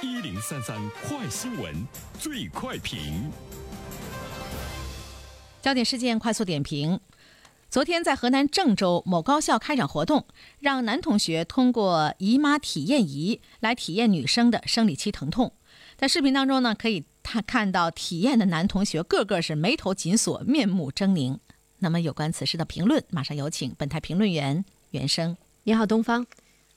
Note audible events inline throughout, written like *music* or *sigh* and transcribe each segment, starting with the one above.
一零三三快新闻，最快评。焦点事件快速点评：昨天在河南郑州某高校开展活动，让男同学通过姨妈体验仪来体验女生的生理期疼痛。在视频当中呢，可以看看到体验的男同学个个是眉头紧锁，面目狰狞。那么有关此事的评论，马上有请本台评论员袁生。你好，东方。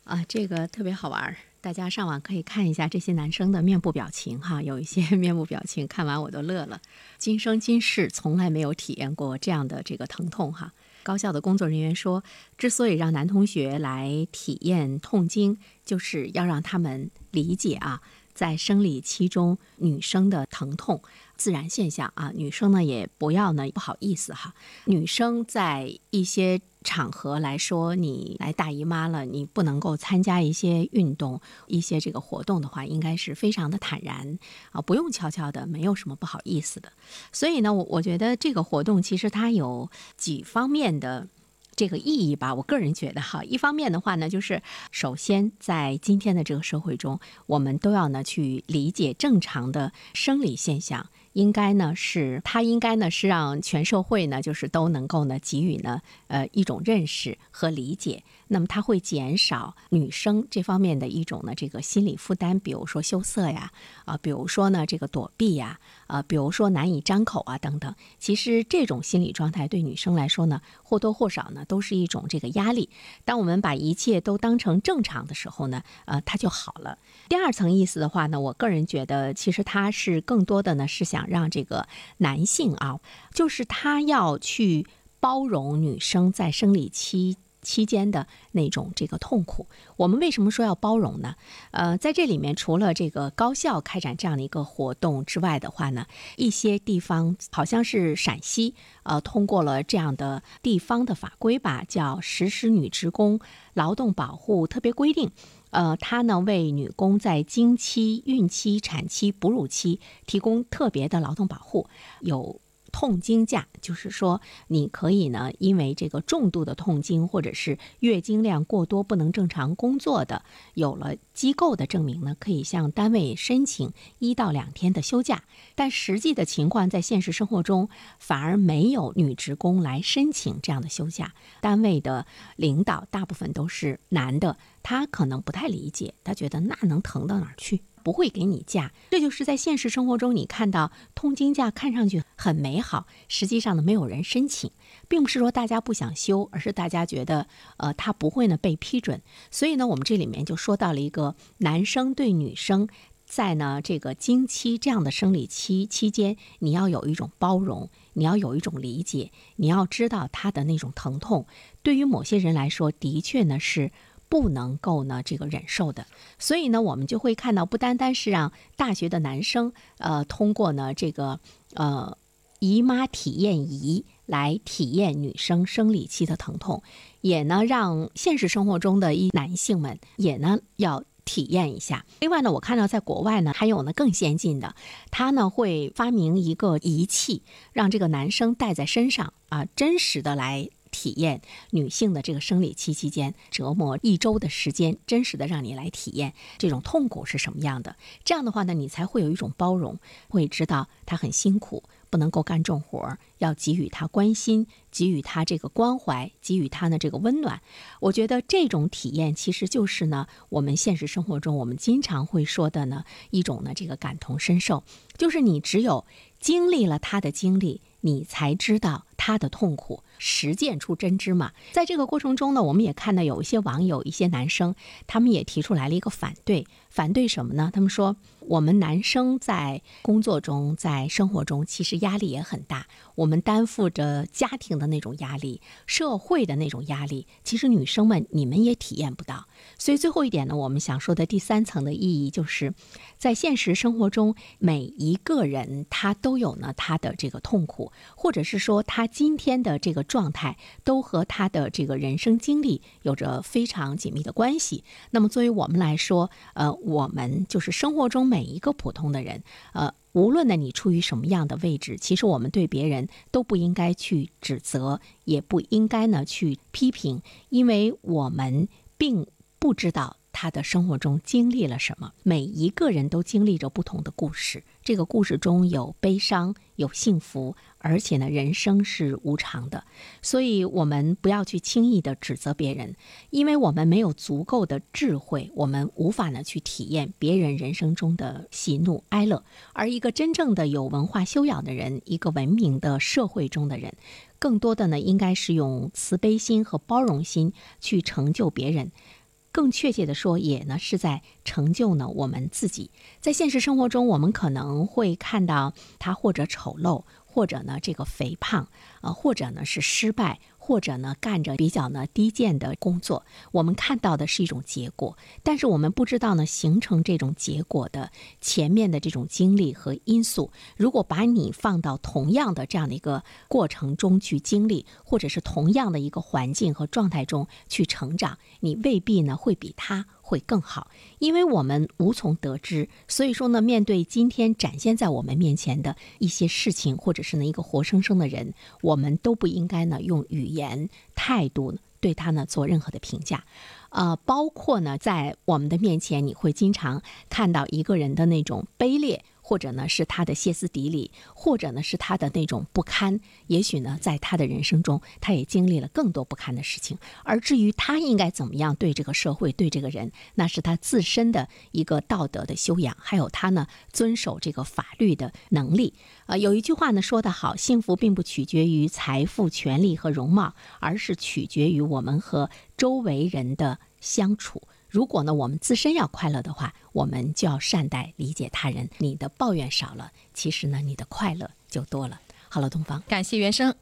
啊，这个特别好玩儿，大家上网可以看一下这些男生的面部表情哈，有一些 *laughs* 面部表情看完我都乐了，今生今世从来没有体验过这样的这个疼痛哈。高校的工作人员说，之所以让男同学来体验痛经，就是要让他们理解啊，在生理期中女生的疼痛自然现象啊，女生呢也不要呢不好意思哈，女生在一些。场合来说，你来大姨妈了，你不能够参加一些运动、一些这个活动的话，应该是非常的坦然啊，不用悄悄的，没有什么不好意思的。所以呢，我我觉得这个活动其实它有几方面的。这个意义吧，我个人觉得哈，一方面的话呢，就是首先在今天的这个社会中，我们都要呢去理解正常的生理现象，应该呢是它应该呢是让全社会呢就是都能够呢给予呢呃一种认识和理解，那么它会减少女生这方面的一种呢这个心理负担，比如说羞涩呀啊，比如说呢这个躲避呀啊，比如说难以张口啊等等，其实这种心理状态对女生来说呢或多或少呢。都是一种这个压力。当我们把一切都当成正常的时候呢，呃，它就好了。第二层意思的话呢，我个人觉得，其实他是更多的呢是想让这个男性啊，就是他要去包容女生在生理期。期间的那种这个痛苦，我们为什么说要包容呢？呃，在这里面除了这个高校开展这样的一个活动之外的话呢，一些地方好像是陕西，呃，通过了这样的地方的法规吧，叫《实施女职工劳动保护特别规定》，呃，它呢为女工在经期、孕期、产期、哺乳期提供特别的劳动保护，有。痛经假就是说，你可以呢，因为这个重度的痛经或者是月经量过多不能正常工作的，有了机构的证明呢，可以向单位申请一到两天的休假。但实际的情况在现实生活中，反而没有女职工来申请这样的休假。单位的领导大部分都是男的，他可能不太理解，他觉得那能疼到哪儿去？不会给你假，这就是在现实生活中，你看到痛经假看上去很美好，实际上呢没有人申请，并不是说大家不想休，而是大家觉得呃他不会呢被批准。所以呢，我们这里面就说到了一个男生对女生在呢这个经期这样的生理期期间，你要有一种包容，你要有一种理解，你要知道他的那种疼痛。对于某些人来说，的确呢是。不能够呢，这个忍受的，所以呢，我们就会看到，不单单是让大学的男生，呃，通过呢这个呃姨妈体验仪来体验女生生理期的疼痛，也呢让现实生活中的一男性们也呢要体验一下。另外呢，我看到在国外呢还有呢更先进的，他呢会发明一个仪器，让这个男生戴在身上啊，真实的来。体验女性的这个生理期期间折磨一周的时间，真实的让你来体验这种痛苦是什么样的。这样的话呢，你才会有一种包容，会知道她很辛苦，不能够干重活，要给予她关心，给予她这个关怀，给予她的这个温暖。我觉得这种体验其实就是呢，我们现实生活中我们经常会说的呢一种呢这个感同身受，就是你只有经历了她的经历。你才知道他的痛苦，实践出真知嘛。在这个过程中呢，我们也看到有一些网友、一些男生，他们也提出来了一个反对。反对什么呢？他们说，我们男生在工作中、在生活中，其实压力也很大。我们担负着家庭的那种压力，社会的那种压力，其实女生们你们也体验不到。所以最后一点呢，我们想说的第三层的意义，就是在现实生活中，每一个人他都有呢他的这个痛苦，或者是说他今天的这个状态，都和他的这个人生经历有着非常紧密的关系。那么作为我们来说，呃。我们就是生活中每一个普通的人，呃，无论呢你处于什么样的位置，其实我们对别人都不应该去指责，也不应该呢去批评，因为我们并不知道。他的生活中经历了什么。每一个人都经历着不同的故事，这个故事中有悲伤，有幸福，而且呢，人生是无常的。所以，我们不要去轻易的指责别人，因为我们没有足够的智慧，我们无法呢去体验别人人生中的喜怒哀乐。而一个真正的有文化修养的人，一个文明的社会中的人。更多的呢，应该是用慈悲心和包容心去成就别人，更确切的说，也呢是在成就呢我们自己。在现实生活中，我们可能会看到他或者丑陋，或者呢这个肥胖，呃，或者呢是失败。或者呢，干着比较呢低贱的工作，我们看到的是一种结果，但是我们不知道呢，形成这种结果的前面的这种经历和因素。如果把你放到同样的这样的一个过程中去经历，或者是同样的一个环境和状态中去成长，你未必呢会比他。会更好，因为我们无从得知。所以说呢，面对今天展现在我们面前的一些事情，或者是呢一个活生生的人，我们都不应该呢用语言态度对他呢做任何的评价。呃，包括呢在我们的面前，你会经常看到一个人的那种卑劣。或者呢是他的歇斯底里，或者呢是他的那种不堪。也许呢，在他的人生中，他也经历了更多不堪的事情。而至于他应该怎么样对这个社会、对这个人，那是他自身的一个道德的修养，还有他呢遵守这个法律的能力。啊，有一句话呢说得好：幸福并不取决于财富、权力和容貌，而是取决于我们和周围人的相处。如果呢，我们自身要快乐的话，我们就要善待、理解他人。你的抱怨少了，其实呢，你的快乐就多了。好了，东方，感谢原生。